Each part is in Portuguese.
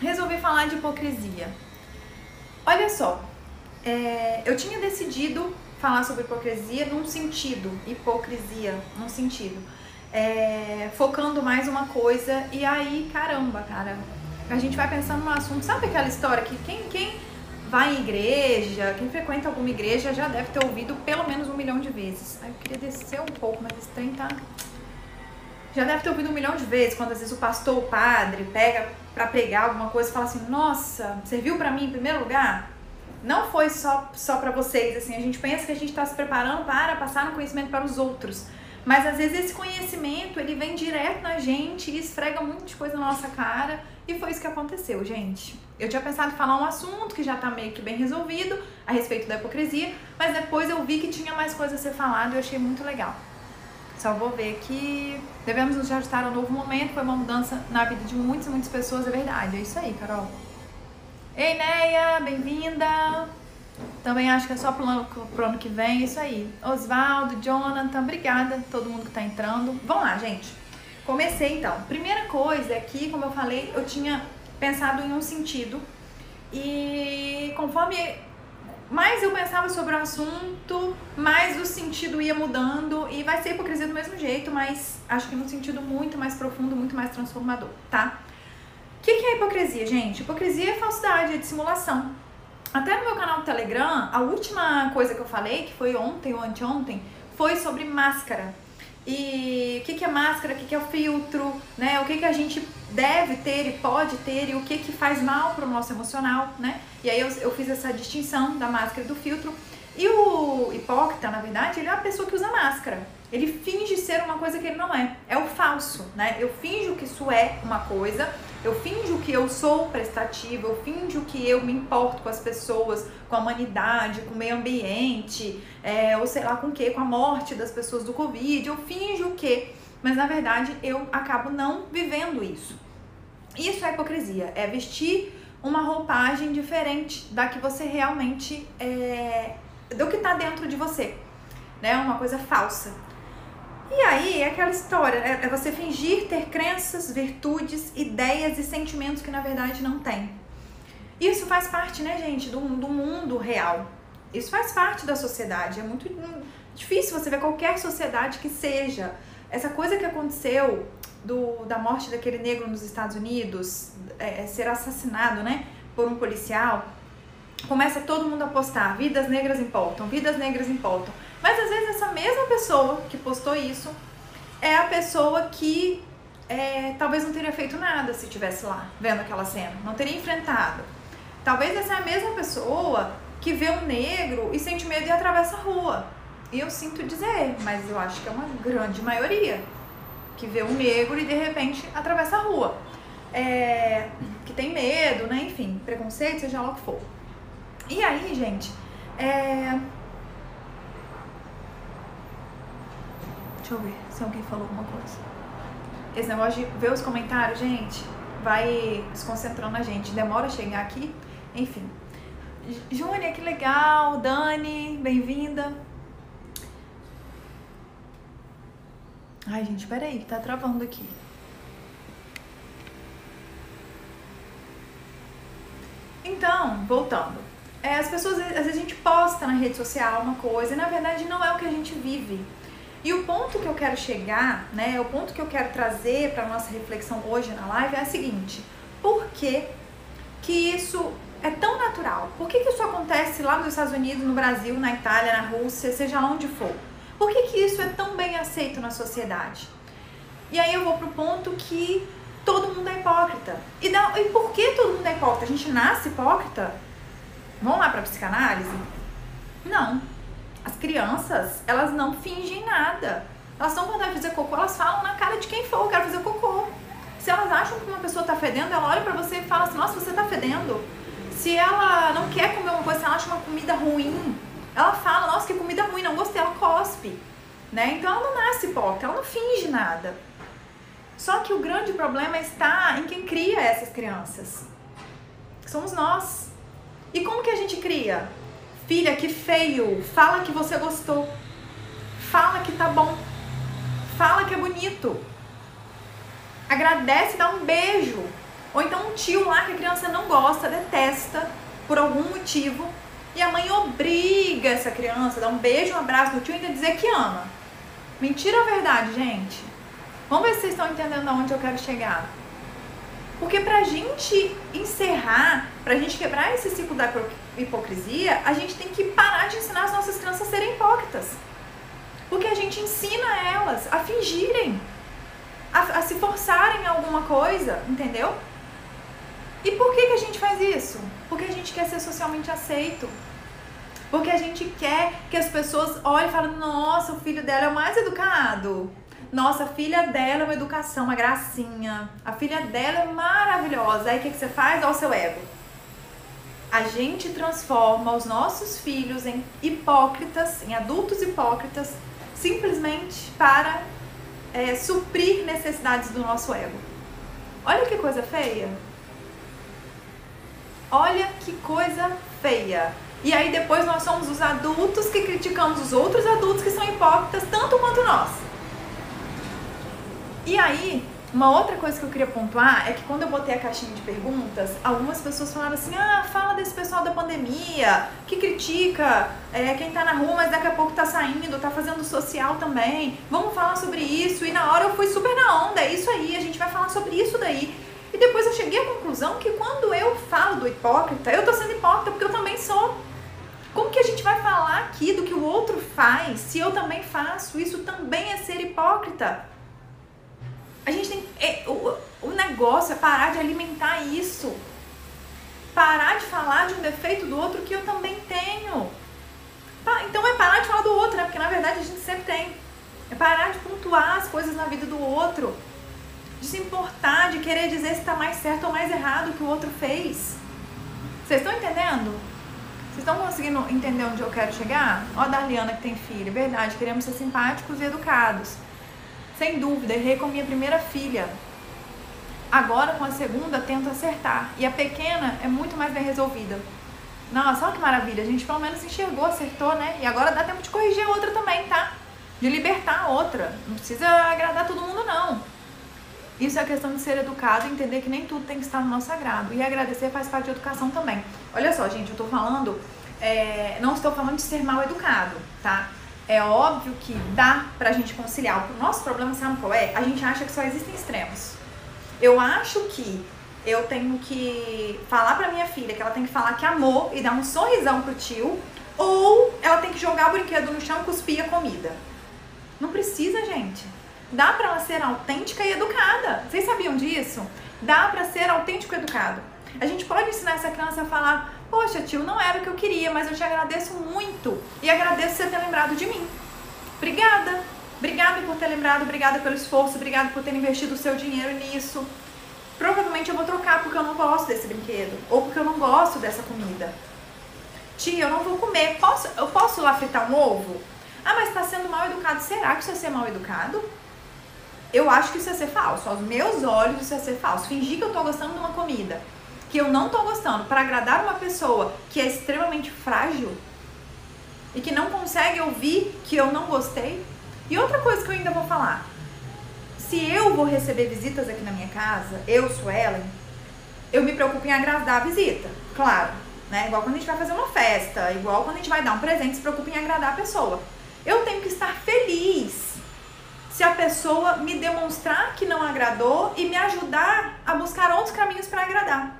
resolvi falar de hipocrisia. Olha só, é, eu tinha decidido falar sobre hipocrisia num sentido, hipocrisia num sentido, é, focando mais uma coisa e aí, caramba, cara, a gente vai pensando no assunto, sabe aquela história que quem, quem vai em igreja, quem frequenta alguma igreja já deve ter ouvido pelo menos um milhão de vezes. Aí eu queria descer um pouco, mas esse trem tá... Já deve ter ouvido um milhão de vezes, quando às vezes o pastor, o padre, pega para pregar alguma coisa e fala assim, nossa, serviu para mim em primeiro lugar? Não foi só, só para vocês, assim, a gente pensa que a gente está se preparando para passar no conhecimento para os outros. Mas às vezes esse conhecimento, ele vem direto na gente e esfrega muita coisa na nossa cara. E foi isso que aconteceu, gente. Eu tinha pensado em falar um assunto que já tá meio que bem resolvido a respeito da hipocrisia, mas depois eu vi que tinha mais coisa a ser falado e eu achei muito legal. Só vou ver que devemos nos ajustar a um novo momento, foi uma mudança na vida de muitas e muitas pessoas, é verdade. É isso aí, Carol. Ei, Neia, bem-vinda! Também acho que é só pro ano, pro ano que vem, isso aí. Osvaldo, Jonathan, obrigada todo mundo que tá entrando. Vamos lá, gente. Comecei então. Primeira coisa é que, como eu falei, eu tinha pensado em um sentido e conforme mais eu pensava sobre o assunto, mais o sentido ia mudando e vai ser hipocrisia do mesmo jeito, mas acho que num sentido muito mais profundo, muito mais transformador, tá? O que, que é hipocrisia, gente? Hipocrisia é falsidade, é dissimulação. Até no meu canal do Telegram, a última coisa que eu falei, que foi ontem ou anteontem, foi sobre máscara. E o que, que é máscara, o que, que é o filtro, né? O que, que a gente deve ter e pode ter e o que, que faz mal para o nosso emocional, né? E aí eu, eu fiz essa distinção da máscara e do filtro. E o hipócrita, na verdade, ele é uma pessoa que usa máscara. Ele finge ser uma coisa que ele não é. É o falso, né? Eu finjo que isso é uma coisa, eu finjo que eu sou prestativa, eu finjo que eu me importo com as pessoas, com a humanidade, com o meio ambiente, é, ou sei lá com o que, com a morte das pessoas do Covid. Eu finjo que, mas na verdade eu acabo não vivendo isso. Isso é hipocrisia, é vestir uma roupagem diferente da que você realmente é, do que está dentro de você, né? Uma coisa falsa. E aí é aquela história, é, é você fingir ter crenças, virtudes, ideias e sentimentos que na verdade não tem. Isso faz parte, né, gente, do, do mundo real. Isso faz parte da sociedade. É muito hum, difícil você ver qualquer sociedade que seja. Essa coisa que aconteceu do, da morte daquele negro nos Estados Unidos, é, é ser assassinado, né, por um policial, começa todo mundo a postar: vidas negras importam, vidas negras importam. Mas às vezes essa mesma pessoa que postou isso é a pessoa que é, talvez não teria feito nada se estivesse lá vendo aquela cena, não teria enfrentado. Talvez essa é a mesma pessoa que vê um negro e sente medo e atravessa a rua. Eu sinto dizer, mas eu acho que é uma grande maioria que vê um negro e de repente atravessa a rua. É, que tem medo, né? Enfim, preconceito, seja lá o que for. E aí, gente, é, Deixa eu ver se alguém falou alguma coisa. Esse negócio de ver os comentários, gente, vai desconcentrando a gente. Demora a chegar aqui. Enfim. Júnia, que legal. Dani, bem-vinda. Ai, gente, peraí, que tá travando aqui. Então, voltando. É, as pessoas, às vezes a gente posta na rede social uma coisa e na verdade não é o que a gente vive. E o ponto que eu quero chegar, né, o ponto que eu quero trazer para nossa reflexão hoje na live é a seguinte: por que, que isso é tão natural? Por que, que isso acontece lá nos Estados Unidos, no Brasil, na Itália, na Rússia, seja lá onde for? Por que, que isso é tão bem aceito na sociedade? E aí eu vou pro ponto que todo mundo é hipócrita. E, não, e por que todo mundo é hipócrita? A gente nasce hipócrita? Vamos lá pra psicanálise? Não. As crianças, elas não fingem nada. Elas estão quando vai fazer cocô, elas falam na cara de quem for, eu quero fazer cocô. Se elas acham que uma pessoa está fedendo, ela olha para você e fala assim, nossa, você está fedendo. Se ela não quer comer uma coisa, se ela acha uma comida ruim, ela fala, nossa, que comida ruim, não gostei, ela cospe. Né? Então ela não nasce hipócrita, ela não finge nada. Só que o grande problema está em quem cria essas crianças. Somos nós. E como que a gente cria? Filha, que feio. Fala que você gostou. Fala que tá bom. Fala que é bonito. Agradece, dá um beijo. Ou então um tio lá que a criança não gosta, detesta, por algum motivo, e a mãe obriga essa criança a dar um beijo, um abraço no tio e ainda dizer que ama. Mentira ou verdade, gente? Vamos ver se vocês estão entendendo aonde eu quero chegar. Porque pra gente encerrar, pra gente quebrar esse ciclo da hipocrisia, a gente tem que parar de ensinar as nossas crianças a serem hipócritas. Porque a gente ensina elas a fingirem, a, a se forçarem em alguma coisa, entendeu? E por que, que a gente faz isso? Porque a gente quer ser socialmente aceito. Porque a gente quer que as pessoas olhem e falem: nossa, o filho dela é o mais educado. Nossa, a filha dela é uma educação, uma gracinha. A filha dela é maravilhosa. Aí o que, que você faz? Olha o seu ego. A gente transforma os nossos filhos em hipócritas, em adultos hipócritas, simplesmente para é, suprir necessidades do nosso ego. Olha que coisa feia. Olha que coisa feia. E aí depois nós somos os adultos que criticamos os outros adultos que são hipócritas tanto quanto nós. E aí, uma outra coisa que eu queria pontuar é que quando eu botei a caixinha de perguntas, algumas pessoas falaram assim: ah, fala desse pessoal da pandemia, que critica é, quem tá na rua, mas daqui a pouco tá saindo, tá fazendo social também. Vamos falar sobre isso. E na hora eu fui super na onda, é isso aí, a gente vai falar sobre isso daí. E depois eu cheguei à conclusão que quando eu falo do hipócrita, eu tô sendo hipócrita porque eu também sou. Como que a gente vai falar aqui do que o outro faz se eu também faço? Isso também é ser hipócrita. A gente tem. É, o, o negócio é parar de alimentar isso. Parar de falar de um defeito do outro que eu também tenho. Então é parar de falar do outro, né? Porque na verdade a gente sempre tem. É parar de pontuar as coisas na vida do outro. De se importar, de querer dizer se está mais certo ou mais errado que o outro fez. Vocês estão entendendo? Vocês estão conseguindo entender onde eu quero chegar? Ó a Darliana que tem filha. Verdade, queremos ser simpáticos e educados. Sem dúvida, errei com minha primeira filha. Agora com a segunda tento acertar. E a pequena é muito mais bem resolvida. Nossa, olha que maravilha. A gente pelo menos enxergou, acertou, né? E agora dá tempo de corrigir a outra também, tá? De libertar a outra. Não precisa agradar todo mundo, não. Isso é questão de ser educado e entender que nem tudo tem que estar no nosso agrado. E agradecer faz parte de educação também. Olha só, gente, eu tô falando, é, não estou falando de ser mal educado, tá? É óbvio que dá pra gente conciliar. O nosso problema, sabe qual é? A gente acha que só existem extremos. Eu acho que eu tenho que falar pra minha filha que ela tem que falar que amou e dar um sorrisão pro tio, ou ela tem que jogar o brinquedo no chão e cuspir a comida. Não precisa, gente. Dá pra ela ser autêntica e educada. Vocês sabiam disso? Dá pra ser autêntico e educado. A gente pode ensinar essa criança a falar: Poxa, tio, não era o que eu queria, mas eu te agradeço muito e agradeço você ter lembrado de mim. Obrigada. Obrigada por ter lembrado, obrigada pelo esforço, obrigada por ter investido o seu dinheiro nisso. Provavelmente eu vou trocar porque eu não gosto desse brinquedo ou porque eu não gosto dessa comida. Tia, eu não vou comer. Posso, eu posso lá fritar um ovo? Ah, mas está sendo mal educado. Será que isso é ser mal educado? Eu acho que isso é ser falso. Aos meus olhos, isso é ser falso. Fingir que eu estou gostando de uma comida que eu não tô gostando para agradar uma pessoa que é extremamente frágil e que não consegue ouvir que eu não gostei. E outra coisa que eu ainda vou falar: se eu vou receber visitas aqui na minha casa, eu sou Ellen, eu me preocupo em agradar a visita, claro, né? Igual quando a gente vai fazer uma festa, igual quando a gente vai dar um presente, se preocupa em agradar a pessoa. Eu tenho que estar feliz se a pessoa me demonstrar que não agradou e me ajudar a buscar outros caminhos para agradar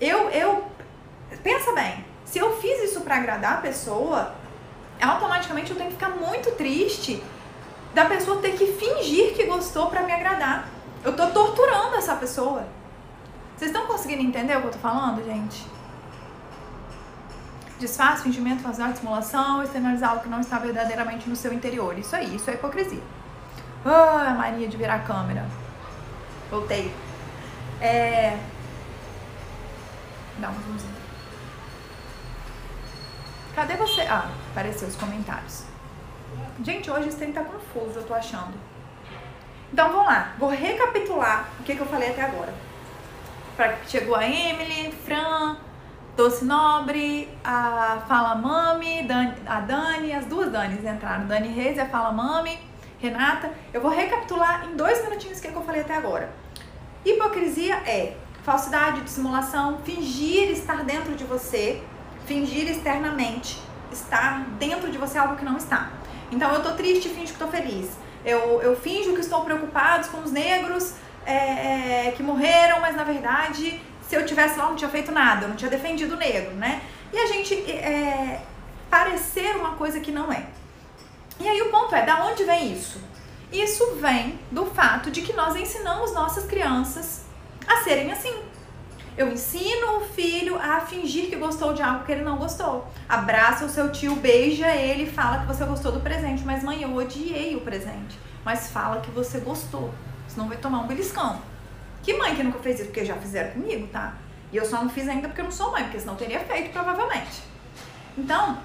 eu, eu, pensa bem, se eu fiz isso para agradar a pessoa, automaticamente eu tenho que ficar muito triste da pessoa ter que fingir que gostou para me agradar. Eu tô torturando essa pessoa. Vocês estão conseguindo entender o que eu tô falando, gente? Disfarce, fingimento, fazer simulação, externalizar algo que não está verdadeiramente no seu interior. Isso aí, isso é hipocrisia. Ah, mania de virar a câmera. Voltei. É, Dá um zoomzinho. Cadê você? Ah, apareceu os comentários. Gente, hoje esse trem tá confuso, eu tô achando. Então vamos lá, vou recapitular o que, que eu falei até agora. Pra, chegou a Emily, Fran, Doce Nobre, a Fala Mami, Dani, a Dani, as duas Danis entraram, Dani Reis e a Fala Mami, Renata. Eu vou recapitular em dois minutinhos o que, que eu falei até agora. Hipocrisia é falsidade, dissimulação, fingir estar dentro de você, fingir externamente estar dentro de você algo que não está. Então eu tô triste e finjo que tô feliz. Eu, eu finjo que estou preocupado com os negros é, é, que morreram, mas na verdade, se eu tivesse lá, não tinha feito nada, eu não tinha defendido o negro, né? E a gente é, parecer uma coisa que não é. E aí o ponto é, da onde vem isso? Isso vem do fato de que nós ensinamos nossas crianças a serem assim. Eu ensino o filho a fingir que gostou de algo que ele não gostou. Abraça o seu tio, beija ele fala que você gostou do presente. Mas mãe, eu odiei o presente. Mas fala que você gostou. Senão vai tomar um beliscão. Que mãe que nunca fez isso? Porque já fizeram comigo, tá? E eu só não fiz ainda porque eu não sou mãe, porque senão teria feito provavelmente. Então,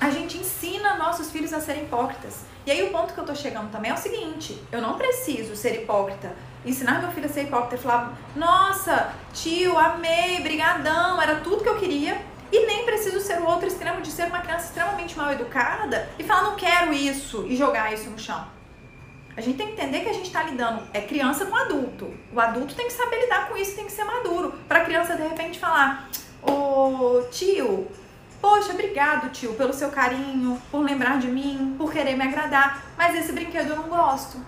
a gente ensina nossos filhos a serem hipócritas. E aí o ponto que eu tô chegando também é o seguinte: eu não preciso ser hipócrita, ensinar meu filho a ser hipócrita e falar, nossa, tio, amei, brigadão, era tudo que eu queria. E nem preciso ser o outro extremo de ser uma criança extremamente mal educada e falar, não quero isso e jogar isso no chão. A gente tem que entender que a gente está lidando, é criança com adulto. O adulto tem que saber lidar com isso, tem que ser maduro. Para a criança de repente falar, ô tio, Poxa, obrigado, tio, pelo seu carinho, por lembrar de mim, por querer me agradar. Mas esse brinquedo eu não gosto.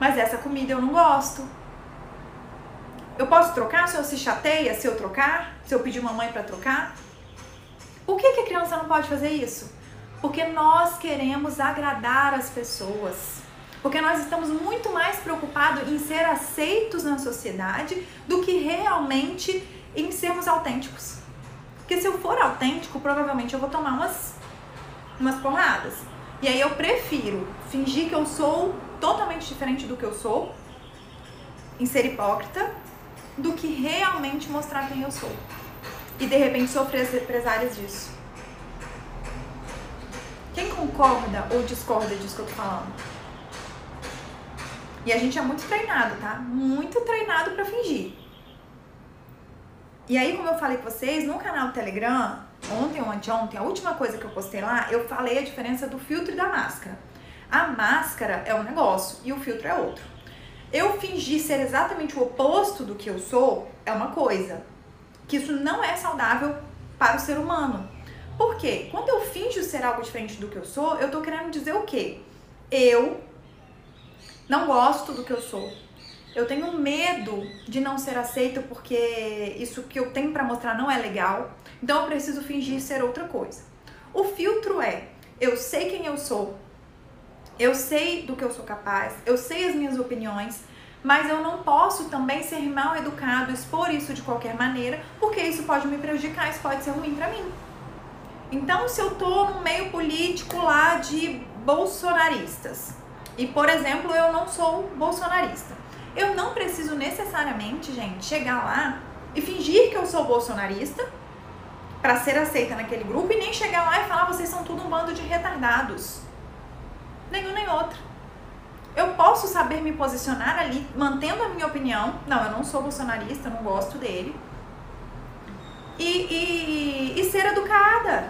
Mas essa comida eu não gosto. Eu posso trocar se eu se chateia, se eu trocar? Se eu pedir uma mãe para trocar? Por que, que a criança não pode fazer isso? Porque nós queremos agradar as pessoas. Porque nós estamos muito mais preocupados em ser aceitos na sociedade do que realmente em sermos autênticos. Porque se eu for autêntico, provavelmente eu vou tomar umas, umas porradas. E aí eu prefiro fingir que eu sou totalmente diferente do que eu sou, em ser hipócrita, do que realmente mostrar quem eu sou. E de repente sofrer as represálias disso. Quem concorda ou discorda disso que eu tô falando? E a gente é muito treinado, tá? Muito treinado para fingir. E aí, como eu falei com vocês, no canal do Telegram, ontem ou anteontem, a última coisa que eu postei lá, eu falei a diferença do filtro e da máscara. A máscara é um negócio e o filtro é outro. Eu fingir ser exatamente o oposto do que eu sou é uma coisa. Que isso não é saudável para o ser humano. Por quê? Quando eu finjo ser algo diferente do que eu sou, eu tô querendo dizer o quê? Eu não gosto do que eu sou. Eu tenho medo de não ser aceito porque isso que eu tenho para mostrar não é legal. Então eu preciso fingir ser outra coisa. O filtro é: eu sei quem eu sou, eu sei do que eu sou capaz, eu sei as minhas opiniões, mas eu não posso também ser mal educado, expor isso de qualquer maneira, porque isso pode me prejudicar, isso pode ser ruim para mim. Então, se eu tô no meio político lá de bolsonaristas, e por exemplo, eu não sou bolsonarista, eu não preciso necessariamente, gente, chegar lá e fingir que eu sou bolsonarista para ser aceita naquele grupo e nem chegar lá e falar vocês são tudo um bando de retardados. Nenhum nem outro. Eu posso saber me posicionar ali, mantendo a minha opinião. Não, eu não sou bolsonarista, eu não gosto dele. E, e, e ser educada.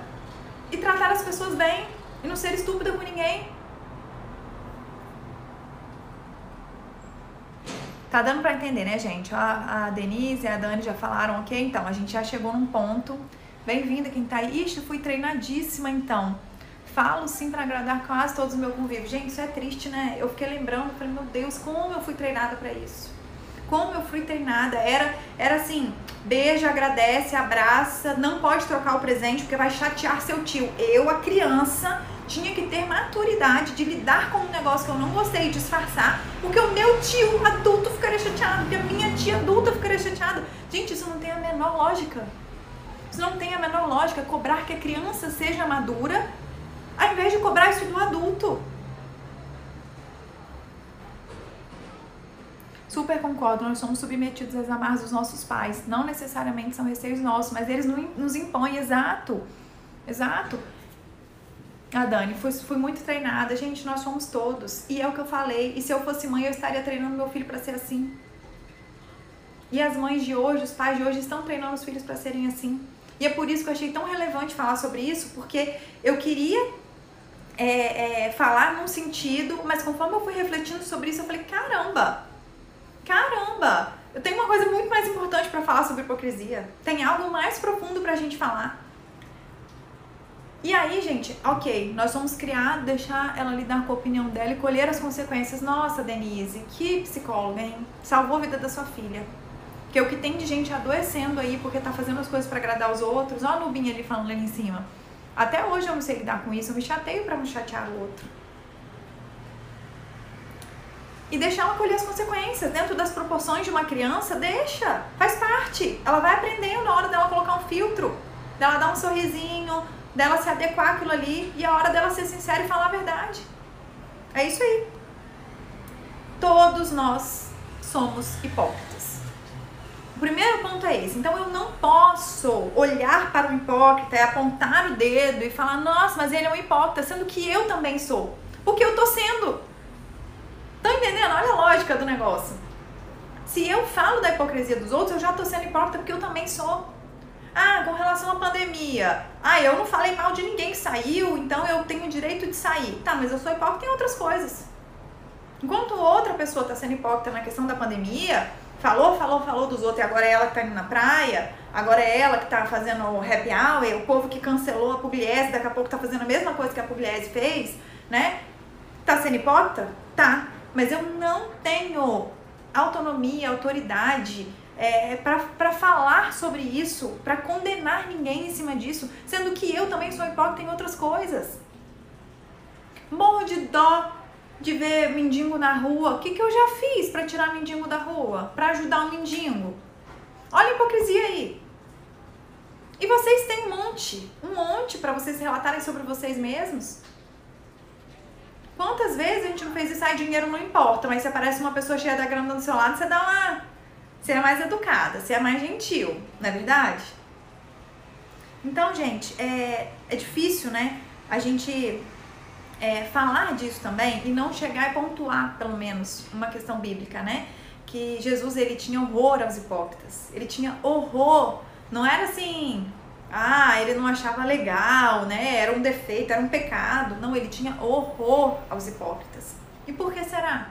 E tratar as pessoas bem. E não ser estúpida com ninguém. Tá dando para entender, né, gente? A, a Denise e a Dani já falaram, ok? Então, a gente já chegou num ponto. Bem-vinda quem tá aí. Ixi, fui treinadíssima então. Falo sim para agradar quase todos os meus convívios. Gente, isso é triste, né? Eu fiquei lembrando, falei, meu Deus, como eu fui treinada para isso. Como eu fui treinada. Era, era assim, beija, agradece, abraça, não pode trocar o presente porque vai chatear seu tio. Eu, a criança, tinha que ter maturidade de lidar com um negócio que eu não gostei de disfarçar, porque o meu tio adulto ficaria chateado, porque a minha tia adulta ficaria chateada. Gente, isso não tem a menor lógica. Isso não tem a menor lógica. Cobrar que a criança seja madura, ao invés de cobrar isso do adulto. Super concordo, nós somos submetidos às amarras dos nossos pais. Não necessariamente são receios nossos, mas eles nos impõem, exato. Exato. A Dani, fui, muito treinada. Gente, nós somos todos. E é o que eu falei. E se eu fosse mãe, eu estaria treinando meu filho para ser assim. E as mães de hoje, os pais de hoje estão treinando os filhos para serem assim. E é por isso que eu achei tão relevante falar sobre isso, porque eu queria é, é, falar num sentido, mas conforme eu fui refletindo sobre isso, eu falei: caramba, Caramba! Eu tenho uma coisa muito mais importante para falar sobre hipocrisia. Tem algo mais profundo pra gente falar. E aí, gente, ok, nós vamos criar, deixar ela lidar com a opinião dela e colher as consequências. Nossa, Denise, que psicóloga, hein? Salvou a vida da sua filha. Que é o que tem de gente adoecendo aí porque tá fazendo as coisas para agradar os outros. Ó a Nubinha ali falando ali em cima. Até hoje eu não sei lidar com isso, eu me chateio para não chatear o outro. E deixar ela colher as consequências dentro das proporções de uma criança, deixa, faz parte. Ela vai aprendendo na hora dela colocar um filtro, dela dar um sorrisinho, dela se adequar àquilo ali e a hora dela ser sincera e falar a verdade. É isso aí. Todos nós somos hipócritas. O primeiro ponto é esse. Então eu não posso olhar para o hipócrita e apontar o dedo e falar, nossa, mas ele é um hipócrita, sendo que eu também sou. Porque eu tô sendo. Estão entendendo? Olha a lógica do negócio. Se eu falo da hipocrisia dos outros, eu já tô sendo hipócrita porque eu também sou. Ah, com relação à pandemia. Ah, eu não falei mal de ninguém que saiu, então eu tenho o direito de sair. Tá, mas eu sou hipócrita em outras coisas. Enquanto outra pessoa está sendo hipócrita na questão da pandemia, falou, falou, falou dos outros e agora é ela que tá indo na praia, agora é ela que tá fazendo o happy hour, o povo que cancelou a Pugliese, daqui a pouco tá fazendo a mesma coisa que a Pugliese fez, né? Tá sendo hipócrita? Tá. Mas eu não tenho autonomia, autoridade é, para falar sobre isso, para condenar ninguém em cima disso, sendo que eu também sou hipócrita em outras coisas. Morro de dó de ver mendigo na rua. O que, que eu já fiz para tirar mendigo da rua? Para ajudar um mendigo? Olha a hipocrisia aí. E vocês têm um monte, um monte para vocês relatarem sobre vocês mesmos. Quantas vezes a gente não fez isso? Ai, dinheiro não importa, mas se aparece uma pessoa cheia da grana do seu lado, você dá uma você é mais educada, você é mais gentil, não é verdade? Então, gente, é, é difícil, né? A gente é, falar disso também e não chegar e pontuar, pelo menos, uma questão bíblica, né? Que Jesus ele tinha horror aos hipócritas. Ele tinha horror. Não era assim, ah, ele não achava legal, né? Era um defeito, era um pecado. Não, ele tinha horror aos hipócritas. E por que será?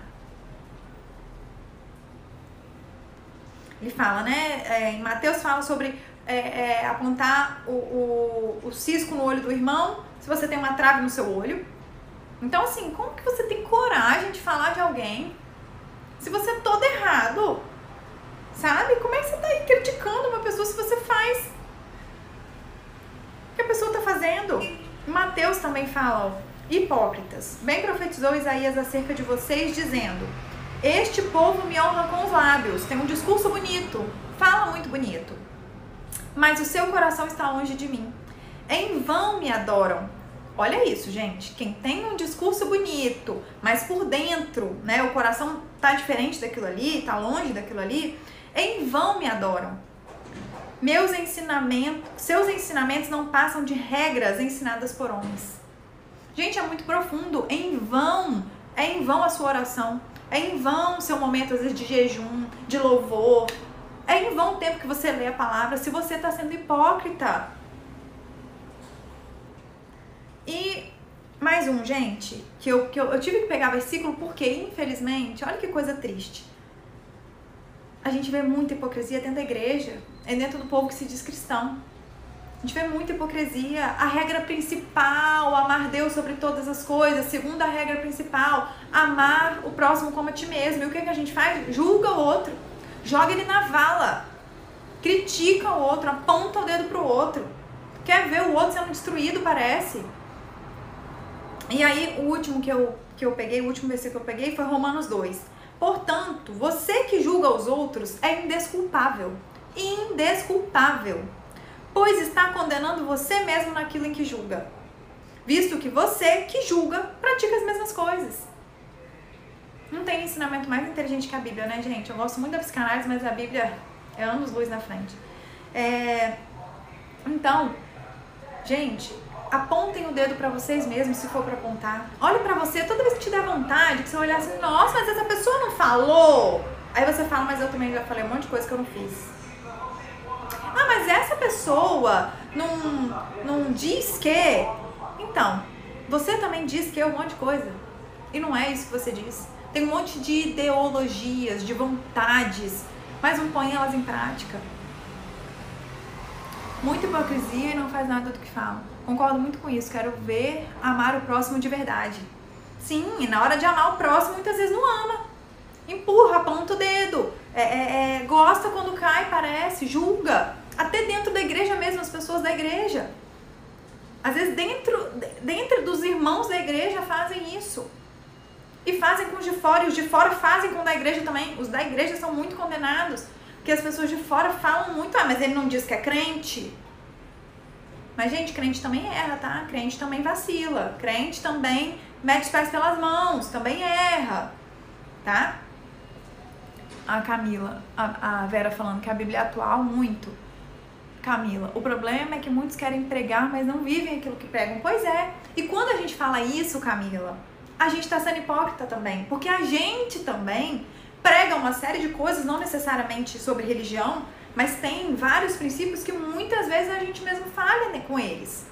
Ele fala, né? É, em Mateus fala sobre é, é, apontar o, o, o cisco no olho do irmão se você tem uma trave no seu olho. Então, assim, como que você tem coragem de falar de alguém se você é todo errado? Sabe? Como é que você tá aí criticando uma pessoa se você faz? O que a pessoa tá fazendo? Mateus também fala, ó, hipócritas. Bem profetizou Isaías acerca de vocês, dizendo: este povo me honra com os lábios, tem um discurso bonito, fala muito bonito, mas o seu coração está longe de mim. Em vão me adoram. Olha isso, gente. Quem tem um discurso bonito, mas por dentro, né, o coração tá diferente daquilo ali, tá longe daquilo ali, em vão me adoram. Meus ensinamentos, seus ensinamentos não passam de regras ensinadas por homens. Gente, é muito profundo. Em vão, é em vão a sua oração. É em vão seu momento, às vezes, de jejum, de louvor. É em vão o tempo que você lê a palavra se você está sendo hipócrita. E mais um, gente, que, eu, que eu, eu tive que pegar versículo porque, infelizmente, olha que coisa triste. A gente vê muita hipocrisia dentro da igreja, é dentro do povo que se diz cristão. A gente vê muita hipocrisia. A regra principal, amar Deus sobre todas as coisas. Segunda regra principal, amar o próximo como a ti mesmo. E o que, que a gente faz? Julga o outro. Joga ele na vala. Critica o outro, aponta o dedo pro outro. Quer ver o outro sendo destruído, parece. E aí, o último que eu, que eu peguei, o último versículo que eu peguei foi Romanos 2. Portanto, você que julga os outros é indesculpável. Indesculpável pois está condenando você mesmo naquilo em que julga, visto que você que julga pratica as mesmas coisas. Não tem ensinamento mais inteligente que a Bíblia, né, gente? Eu gosto muito da psicanálise, mas a Bíblia é anos luz na frente. É... Então, gente, apontem o dedo para vocês mesmos, se for para apontar. Olhe para você, toda vez que te der vontade, que você olhar assim, nossa, mas essa pessoa não falou. Aí você fala, mas eu também já falei um monte de coisa que eu não fiz. Pessoa não, não diz que. Então, você também diz que é um monte de coisa. E não é isso que você diz. tem um monte de ideologias, de vontades, mas não põe elas em prática. Muita hipocrisia e não faz nada do que fala. Concordo muito com isso. Quero ver amar o próximo de verdade. Sim, e na hora de amar o próximo, muitas vezes não ama. Empurra, aponta o dedo. É, é, é, gosta quando cai, parece, julga. Até dentro da igreja mesmo, as pessoas da igreja. Às vezes dentro, dentro dos irmãos da igreja fazem isso. E fazem com os de fora, e os de fora fazem com os da igreja também. Os da igreja são muito condenados. Porque as pessoas de fora falam muito, ah, mas ele não diz que é crente. Mas, gente, crente também erra, tá? Crente também vacila. Crente também mete os pés pelas mãos, também erra, tá? A Camila, a, a Vera falando que a Bíblia é atual muito. Camila, o problema é que muitos querem pregar, mas não vivem aquilo que pregam. Pois é. E quando a gente fala isso, Camila, a gente está sendo hipócrita também. Porque a gente também prega uma série de coisas, não necessariamente sobre religião, mas tem vários princípios que muitas vezes a gente mesmo falha né, com eles.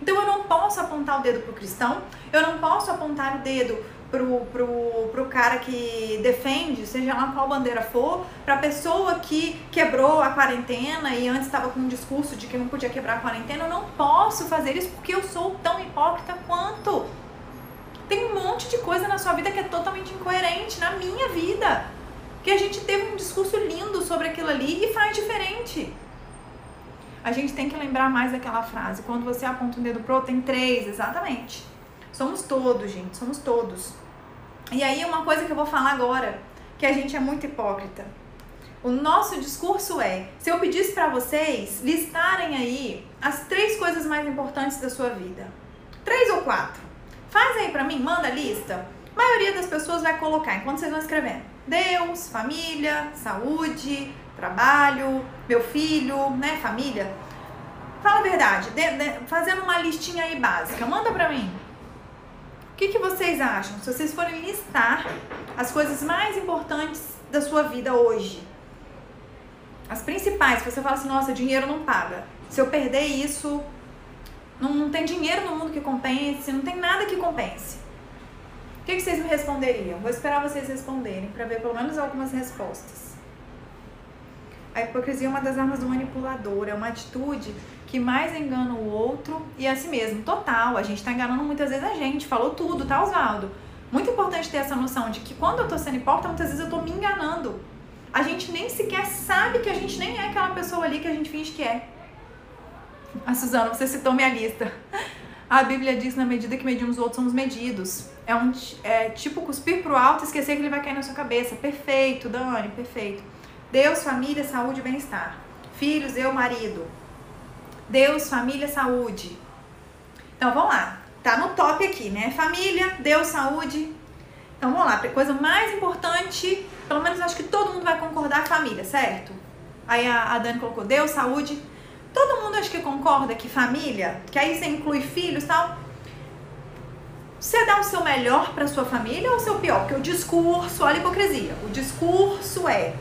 Então eu não posso apontar o dedo pro cristão, eu não posso apontar o dedo pro, pro, pro cara que defende, seja lá qual bandeira for, pra pessoa que quebrou a quarentena e antes estava com um discurso de que não podia quebrar a quarentena, eu não posso fazer isso porque eu sou tão hipócrita quanto. Tem um monte de coisa na sua vida que é totalmente incoerente na minha vida. Que a gente teve um discurso lindo sobre aquilo ali e faz diferente. A gente tem que lembrar mais daquela frase. Quando você aponta um dedo pro outro, tem três, exatamente. Somos todos, gente, somos todos. E aí, uma coisa que eu vou falar agora, que a gente é muito hipócrita. O nosso discurso é: se eu pedisse para vocês listarem aí as três coisas mais importantes da sua vida, três ou quatro, Faz aí pra mim, manda a lista. A maioria das pessoas vai colocar, enquanto vocês vão escrevendo, Deus, família, saúde, trabalho, meu filho, né, família. Fala a verdade, de, de, fazendo uma listinha aí básica, manda pra mim. Que, que vocês acham? Se vocês forem listar as coisas mais importantes da sua vida hoje, as principais, você fala assim, nossa, dinheiro não paga. Se eu perder isso, não, não tem dinheiro no mundo que compense, não tem nada que compense. O que, que vocês me responderiam? Vou esperar vocês responderem para ver pelo menos algumas respostas. A hipocrisia é uma das armas do manipulador, é uma atitude que mais engana o outro e a si mesmo. Total, a gente está enganando muitas vezes a gente. Falou tudo, tá, Oswaldo? Muito importante ter essa noção de que quando eu tô sendo hipócrita, muitas vezes eu tô me enganando. A gente nem sequer sabe que a gente nem é aquela pessoa ali que a gente finge que é. A Suzana, você citou minha lista. A Bíblia diz na medida que medimos os outros somos medidos. É um é, tipo cuspir pro alto e esquecer que ele vai cair na sua cabeça. Perfeito, Dani, perfeito. Deus, família, saúde e bem-estar. Filhos, eu, marido. Deus, família, saúde. Então vamos lá. Tá no top aqui, né? Família, Deus, saúde. Então vamos lá. Coisa mais importante, pelo menos acho que todo mundo vai concordar, família, certo? Aí a, a Dani colocou Deus, saúde Todo mundo acho que concorda que família, que aí você inclui filhos e tal. Você dá o seu melhor para sua família ou o seu pior? Porque o discurso, olha a hipocrisia. O discurso é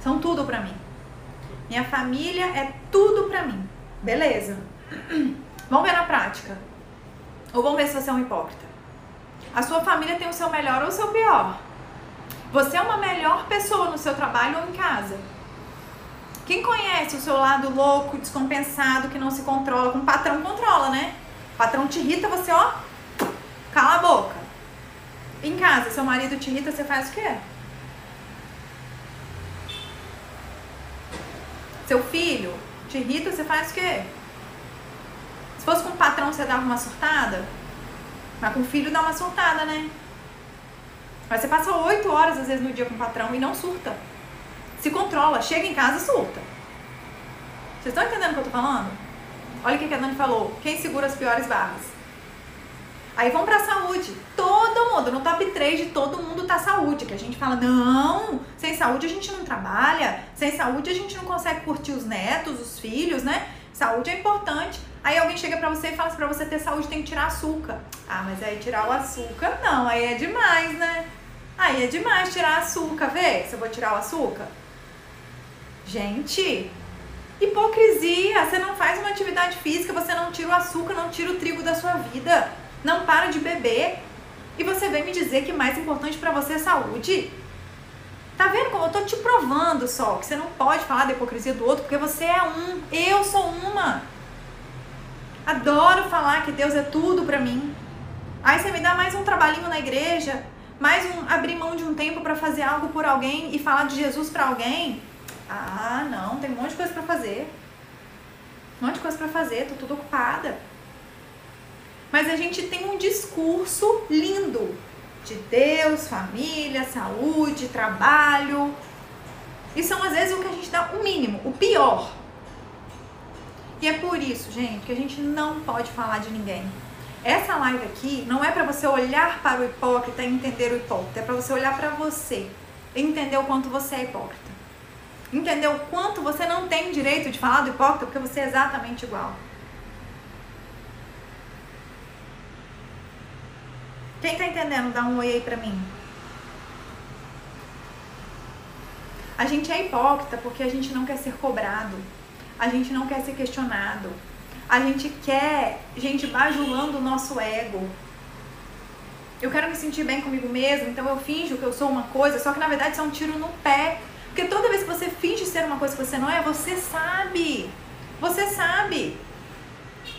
são tudo para mim. Minha família é tudo para mim. Beleza. Vamos ver na prática. Ou vamos ver se você é um hipócrita. A sua família tem o seu melhor ou o seu pior. Você é uma melhor pessoa no seu trabalho ou em casa. Quem conhece o seu lado louco, descompensado, que não se controla, com o patrão controla, né? O patrão te irrita, você, ó, cala a boca. Em casa, seu marido te irrita, você faz o quê? Seu filho te irrita, você faz o quê? Se fosse com o patrão, você dava uma surtada? Mas com o filho dá uma surtada, né? Mas você passa oito horas, às vezes, no dia com o patrão e não surta se controla, chega em casa surta. Vocês estão entendendo o que eu tô falando? Olha o que a Dani falou. Quem segura as piores barras? Aí vamos pra saúde. Todo mundo, no top 3 de todo mundo tá saúde. Que a gente fala, não, sem saúde a gente não trabalha, sem saúde a gente não consegue curtir os netos, os filhos, né? Saúde é importante. Aí alguém chega pra você e fala assim, pra você ter saúde tem que tirar açúcar. Ah, mas aí tirar o açúcar, não, aí é demais, né? Aí é demais tirar açúcar, vê? Se eu vou tirar o açúcar. Gente, hipocrisia. Você não faz uma atividade física, você não tira o açúcar, não tira o trigo da sua vida. Não para de beber. E você vem me dizer que mais importante para você é saúde? Tá vendo como eu tô te provando só que você não pode falar da hipocrisia do outro porque você é um, eu sou uma. Adoro falar que Deus é tudo para mim. Aí você me dá mais um trabalhinho na igreja, mais um abrir mão de um tempo para fazer algo por alguém e falar de Jesus para alguém. Ah, não, tem um monte de coisa para fazer. Um monte de coisa para fazer, tô tudo ocupada. Mas a gente tem um discurso lindo de Deus, família, saúde, trabalho. E são às vezes o que a gente dá o mínimo, o pior. E é por isso, gente, que a gente não pode falar de ninguém. Essa live aqui não é para você olhar para o hipócrita e entender o hipócrita, é para você olhar para você e entender o quanto você é hipócrita. Entender o quanto você não tem direito de falar do hipócrita porque você é exatamente igual. Quem tá entendendo? Dá um oi aí pra mim. A gente é hipócrita porque a gente não quer ser cobrado. A gente não quer ser questionado. A gente quer gente bajulando o nosso ego. Eu quero me sentir bem comigo mesmo, então eu finjo que eu sou uma coisa, só que na verdade isso é um tiro no pé. Porque toda vez que você finge ser uma coisa que você não é, você sabe. Você sabe.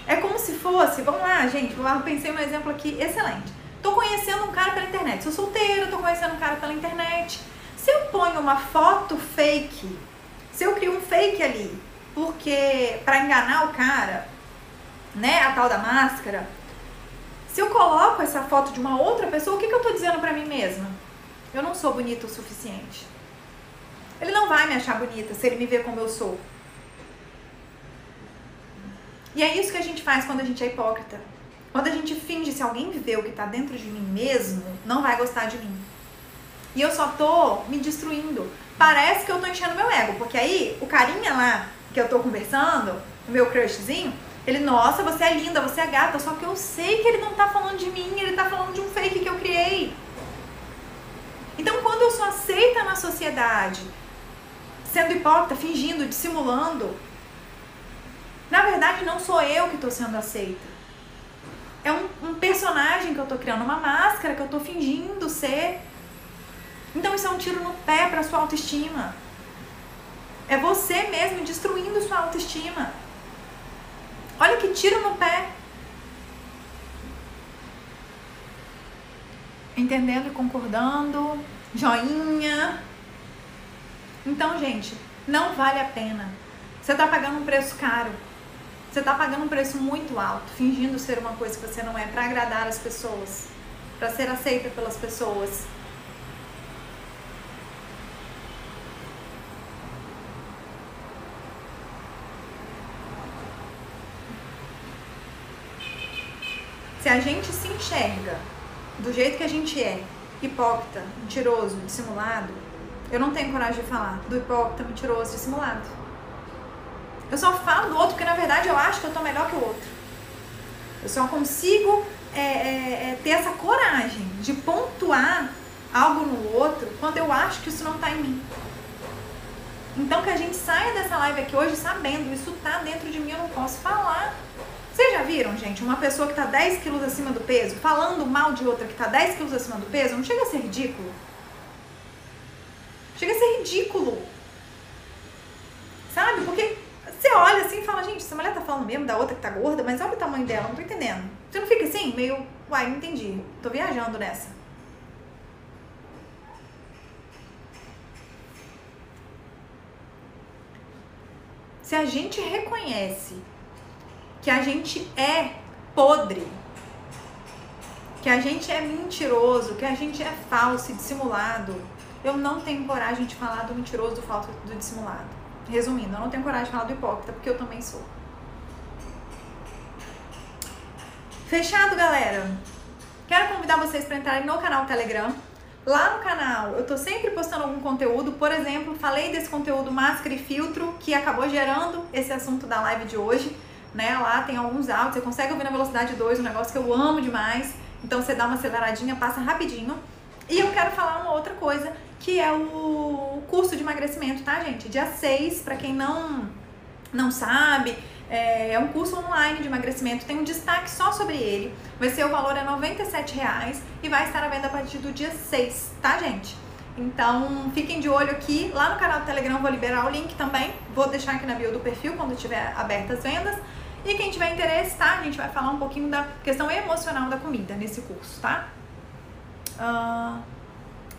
É como se fosse, vamos lá, gente, eu pensei um exemplo aqui excelente. Tô conhecendo um cara pela internet. Sou solteira, tô conhecendo um cara pela internet. Se eu ponho uma foto fake, se eu crio um fake ali, porque para enganar o cara, né, a tal da máscara, se eu coloco essa foto de uma outra pessoa, o que, que eu tô dizendo para mim mesma? Eu não sou bonita o suficiente. Ele não vai me achar bonita se ele me ver como eu sou. E é isso que a gente faz quando a gente é hipócrita. Quando a gente finge, se alguém vê o que tá dentro de mim mesmo, não vai gostar de mim. E eu só tô me destruindo. Parece que eu tô enchendo meu ego, porque aí o carinha lá que eu tô conversando, o meu crushzinho, ele, nossa, você é linda, você é gata, só que eu sei que ele não tá falando de mim, ele tá falando de um fake que eu criei. Então, quando eu sou aceita na sociedade, sendo hipócrita, fingindo, dissimulando, na verdade não sou eu que estou sendo aceita é um, um personagem que eu tô criando, uma máscara que eu tô fingindo ser. Então isso é um tiro no pé para sua autoestima. É você mesmo destruindo sua autoestima. Olha que tiro no pé. Entendendo e concordando, joinha. Então, gente, não vale a pena. Você tá pagando um preço caro. Você está pagando um preço muito alto, fingindo ser uma coisa que você não é, para agradar as pessoas, para ser aceita pelas pessoas. Se a gente se enxerga do jeito que a gente é, hipócrita, mentiroso, dissimulado, eu não tenho coragem de falar do hipócrita, mentiroso, dissimulado. Eu só falo do outro porque na verdade eu acho que eu tô melhor que o outro. Eu só consigo é, é, é ter essa coragem de pontuar algo no outro quando eu acho que isso não tá em mim. Então que a gente saia dessa live aqui hoje sabendo, isso tá dentro de mim, eu não posso falar. Vocês já viram, gente, uma pessoa que tá 10 quilos acima do peso, falando mal de outra que tá 10 quilos acima do peso, não chega a ser ridículo? Chega a ser ridículo. Sabe? Porque você olha assim e fala, gente, essa mulher tá falando mesmo da outra que tá gorda, mas olha o tamanho dela, não tô entendendo. Você não fica assim, meio, uai, não entendi. Tô viajando nessa. Se a gente reconhece que a gente é podre, que a gente é mentiroso, que a gente é falso e dissimulado, eu não tenho coragem de falar do mentiroso, do falso, do dissimulado. Resumindo, eu não tenho coragem de falar do hipócrita, porque eu também sou. Fechado, galera? Quero convidar vocês para entrarem no canal Telegram. Lá no canal eu tô sempre postando algum conteúdo, por exemplo, falei desse conteúdo máscara e filtro que acabou gerando esse assunto da live de hoje, né? Lá tem alguns áudios, você consegue ouvir na velocidade 2, um negócio que eu amo demais. Então você dá uma aceleradinha, passa rapidinho. E eu quero falar uma outra coisa que é o curso de emagrecimento, tá, gente? Dia 6, para quem não não sabe, é, é um curso online de emagrecimento, tem um destaque só sobre ele. Vai ser o valor é R$ reais e vai estar à venda a partir do dia 6, tá, gente? Então, fiquem de olho aqui. Lá no canal do Telegram vou liberar o link também. Vou deixar aqui na bio do perfil quando tiver abertas as vendas. E quem tiver interesse, tá? A gente vai falar um pouquinho da questão emocional da comida nesse curso, tá? Uh,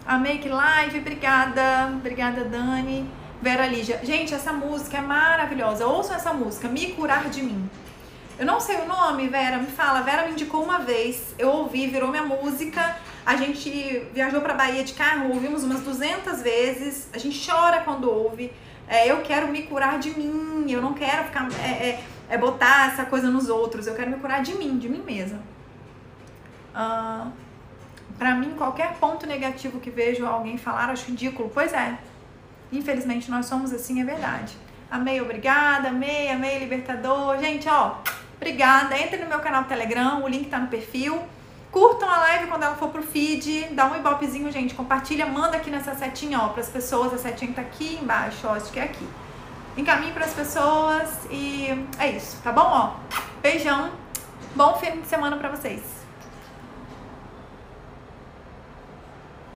a Make Live, obrigada. Obrigada, Dani. Vera Lígia. Gente, essa música é maravilhosa. Ouçam essa música, Me Curar de Mim. Eu não sei o nome, Vera, me fala. Vera me indicou uma vez, eu ouvi, virou minha música. A gente viajou para Bahia de carro, ouvimos umas 200 vezes. A gente chora quando ouve. É, eu quero me curar de mim, eu não quero ficar é, é, é, botar essa coisa nos outros. Eu quero me curar de mim, de mim mesma. Uh, para mim, qualquer ponto negativo que vejo alguém falar, acho ridículo. Pois é. Infelizmente, nós somos assim, é verdade. Amei, obrigada. Amei, amei, libertador. Gente, ó, obrigada. Entre no meu canal Telegram, o link tá no perfil. Curtam a live quando ela for pro feed, dá um ibopezinho, gente, compartilha, manda aqui nessa setinha, ó, pras pessoas, a setinha tá aqui embaixo, ó, acho que é aqui. Encaminhe pras pessoas e é isso, tá bom? Ó, beijão, bom fim de semana pra vocês.